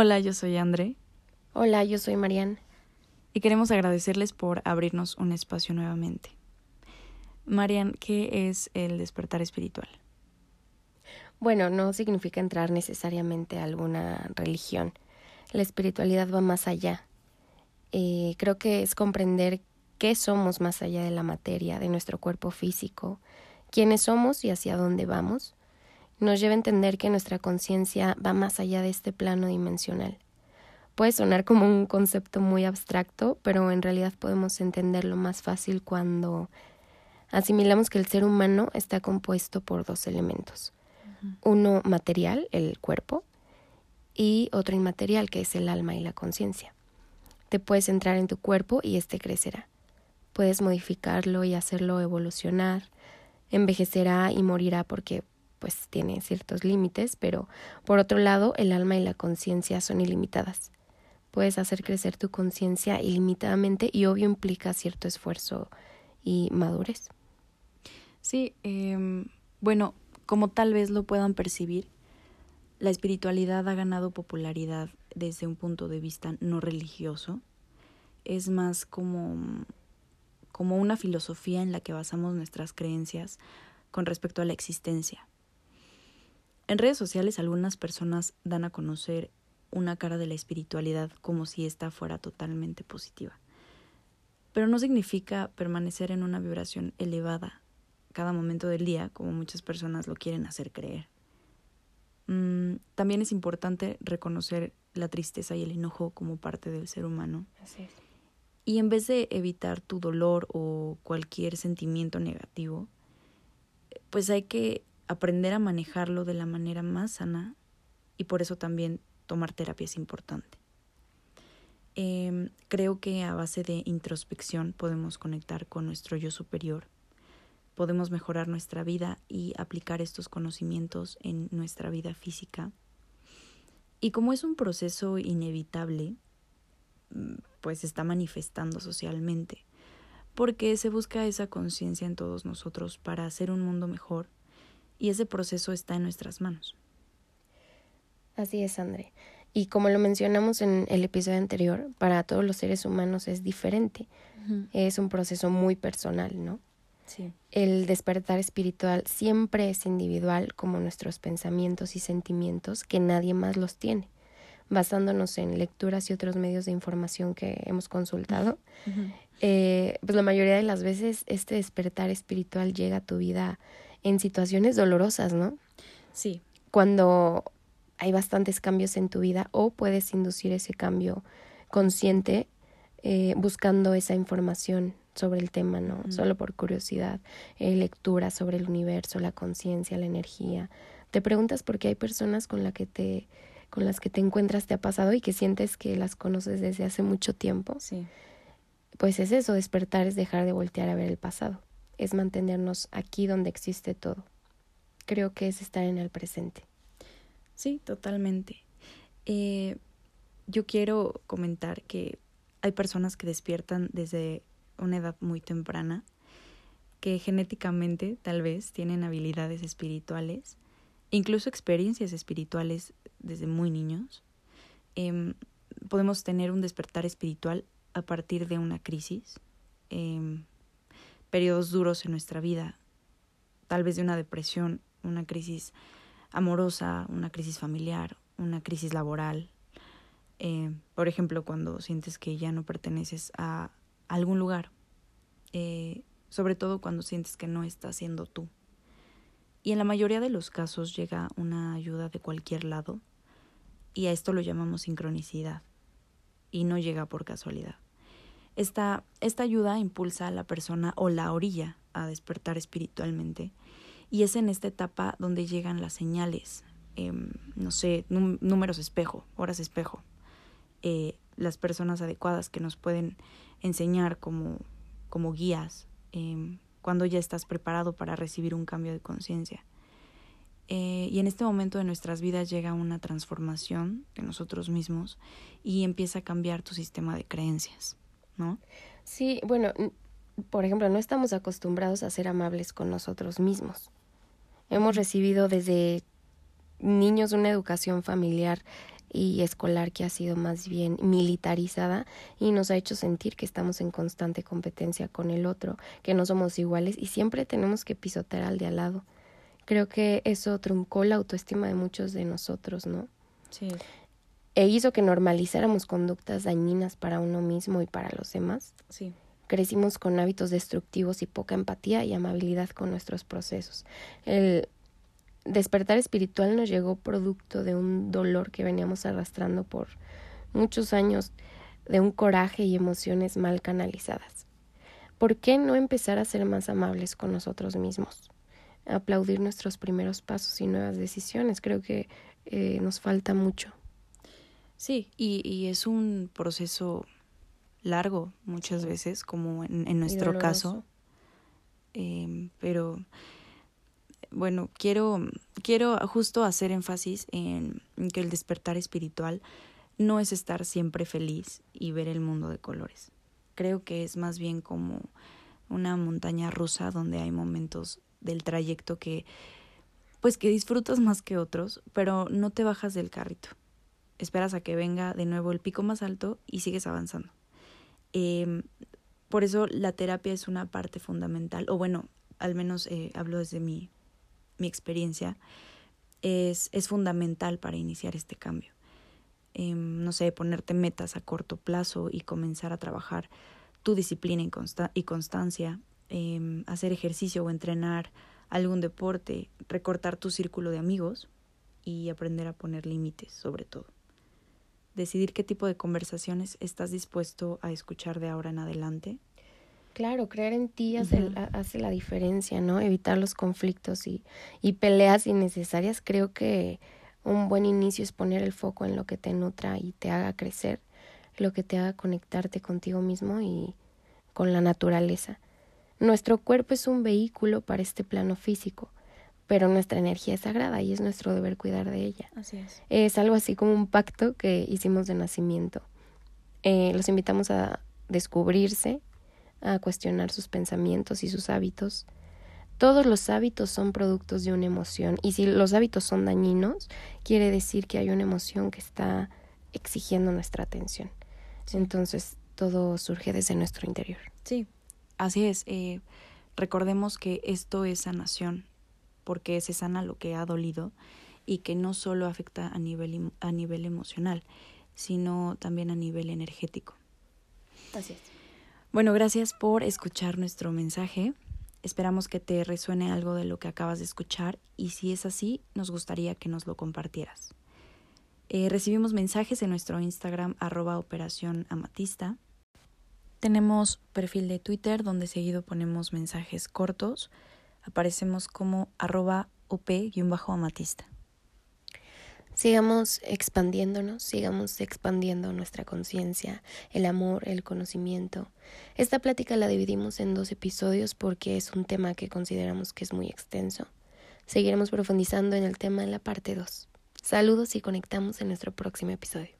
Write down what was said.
Hola, yo soy André. Hola, yo soy Marian. Y queremos agradecerles por abrirnos un espacio nuevamente. Marian, ¿qué es el despertar espiritual? Bueno, no significa entrar necesariamente a alguna religión. La espiritualidad va más allá. Eh, creo que es comprender qué somos más allá de la materia, de nuestro cuerpo físico, quiénes somos y hacia dónde vamos. Nos lleva a entender que nuestra conciencia va más allá de este plano dimensional. Puede sonar como un concepto muy abstracto, pero en realidad podemos entenderlo más fácil cuando asimilamos que el ser humano está compuesto por dos elementos. Uno material, el cuerpo, y otro inmaterial, que es el alma y la conciencia. Te puedes entrar en tu cuerpo y éste crecerá. Puedes modificarlo y hacerlo evolucionar. Envejecerá y morirá porque pues tiene ciertos límites, pero por otro lado el alma y la conciencia son ilimitadas. Puedes hacer crecer tu conciencia ilimitadamente y obvio implica cierto esfuerzo y madurez. Sí, eh, bueno, como tal vez lo puedan percibir, la espiritualidad ha ganado popularidad desde un punto de vista no religioso. Es más como, como una filosofía en la que basamos nuestras creencias con respecto a la existencia. En redes sociales algunas personas dan a conocer una cara de la espiritualidad como si ésta fuera totalmente positiva. Pero no significa permanecer en una vibración elevada cada momento del día, como muchas personas lo quieren hacer creer. Mm, también es importante reconocer la tristeza y el enojo como parte del ser humano. Así es. Y en vez de evitar tu dolor o cualquier sentimiento negativo, pues hay que aprender a manejarlo de la manera más sana y por eso también tomar terapia es importante. Em, creo que a base de introspección podemos conectar con nuestro yo superior podemos mejorar nuestra vida y aplicar estos conocimientos en nuestra vida física. Y como es un proceso inevitable, mm, pues está manifestando socialmente, porque se busca esa conciencia en todos nosotros para hacer un mundo mejor y ese proceso está en nuestras manos. Así es, André. Y como lo mencionamos en el episodio anterior, para todos los seres humanos es diferente. Es un proceso muy personal, ¿no? El despertar espiritual siempre es individual como nuestros pensamientos y sentimientos que nadie más los tiene. Basándonos en lecturas y otros medios de información que hemos consultado, eh, pues la mayoría de las veces este despertar espiritual llega a tu vida en situaciones dolorosas, ¿no? Sí. Cuando hay bastantes cambios en tu vida o puedes inducir ese cambio consciente eh, buscando esa información sobre el tema, ¿no? Solo por curiosidad, eh, lectura sobre el universo, la conciencia, la energía. Te preguntas por qué hay personas con, la que te, con las que te encuentras, te ha pasado y que sientes que las conoces desde hace mucho tiempo. Sí. Pues es eso, despertar es dejar de voltear a ver el pasado, es mantenernos aquí donde existe todo. Creo que es estar en el presente. Sí, totalmente. Eh, yo quiero comentar que hay personas que despiertan desde una edad muy temprana, que genéticamente tal vez tienen habilidades espirituales, incluso experiencias espirituales desde muy niños. Em, podemos tener un despertar espiritual a partir de una crisis, eh, periodos duros en nuestra vida, tal vez de una depresión, una crisis amorosa, una crisis familiar, una crisis laboral. Eh, por ejemplo, cuando sientes que ya no perteneces a algún lugar, eh, sobre todo cuando sientes que no estás siendo tú. Y en la mayoría de los casos llega una ayuda de cualquier lado y a esto lo llamamos sincronicidad y no llega por casualidad. Esta, ayuda impulsa a la persona o la orilla a despertar espiritualmente y es en esta etapa donde llegan las señales, em, no sé, números espejo, horas espejo, eh, las personas adecuadas que nos pueden enseñar como, como guías em, cuando ya estás preparado para recibir un cambio de conciencia. Eh, y en este momento de nuestras vidas llega una transformación de nosotros mismos y empieza a cambiar tu sistema de creencias, ¿no? Sí, bueno, por ejemplo, no estamos acostumbrados a ser amables con nosotros mismos. Hemos recibido desde niños una educación familiar y escolar que ha sido más bien militarizada y nos ha hecho sentir que estamos en constante competencia con el otro, que no somos iguales y siempre tenemos que pisotear al de al lado. Creo que eso truncó la autoestima de muchos de nosotros, ¿no? Sí. E hizo que normalizáramos conductas dañinas para uno mismo y para los demás. Sí. Crecimos con hábitos destructivos y poca empatía y amabilidad con nuestros procesos. El despertar espiritual nos llegó producto de un dolor que veníamos arrastrando por muchos años, de un coraje y emociones mal canalizadas. ¿Por qué no empezar a ser más amables con nosotros mismos? Aplaudir nuestros primeros pasos y nuevas decisiones. Creo que eh, nos falta mucho. Sí, y, y es un proceso largo muchas veces, como en, nuestro caso. Em, pero bueno, quiero, quiero justo hacer énfasis en, que el despertar espiritual no es estar siempre feliz y ver el mundo de colores. Creo que es más bien como una montaña rusa donde hay momentos del trayecto que pues que disfrutas más que otros, pero no te bajas del carrito. Esperas a que venga de nuevo el pico más alto y sigues avanzando. Eh, por eso la terapia es una parte fundamental, o bueno, al menos eh, hablo desde mi, mi experiencia, es, es, fundamental para iniciar este cambio. Eh, no sé, ponerte metas a corto plazo y comenzar a trabajar tu disciplina y, consta y constancia, em, hacer ejercicio o entrenar algún deporte, recortar tu círculo de amigos y aprender a poner límites sobre todo decidir qué tipo de conversaciones estás dispuesto a escuchar de ahora en adelante. Claro, creer en ti hace, hace la diferencia, ¿no? Evitar los conflictos y, y peleas innecesarias. Creo que un buen inicio es poner el foco en lo que te nutra y te haga crecer, lo que te haga conectarte contigo mismo y con la naturaleza. Nuestro cuerpo es un vehículo para este plano físico, pero nuestra energía es sagrada y es nuestro deber cuidar de ella. Así es. Es algo así como un pacto que hicimos de nacimiento. Eh, los invitamos a descubrirse, a cuestionar sus pensamientos y sus hábitos. Todos los hábitos son productos de una emoción y si los hábitos son dañinos, quiere decir que hay una emoción que está exigiendo nuestra atención. Entonces, todo surge desde nuestro interior. Sí, así es. Eh, recordemos que esto es sanación, porque se sana lo que ha dolido y que no solo afecta a nivel, a nivel emocional, sino también a nivel energético. Así es. Bueno, gracias por escuchar nuestro mensaje. Esperamos que te resuene algo de lo que acabas de escuchar y si es así, nos gustaría que nos lo compartieras. Eh, recibimos mensajes en nuestro Instagram arroba operación amatista. Tenemos perfil de Twitter donde seguido ponemos mensajes cortos aparecemos como arroba op-amatista. Sigamos expandiéndonos, sigamos expandiendo nuestra conciencia, el amor, el conocimiento. Esta plática la dividimos en dos episodios porque es un tema que consideramos que es muy extenso. Seguiremos profundizando en el tema en la parte 2. Saludos y conectamos en nuestro próximo episodio.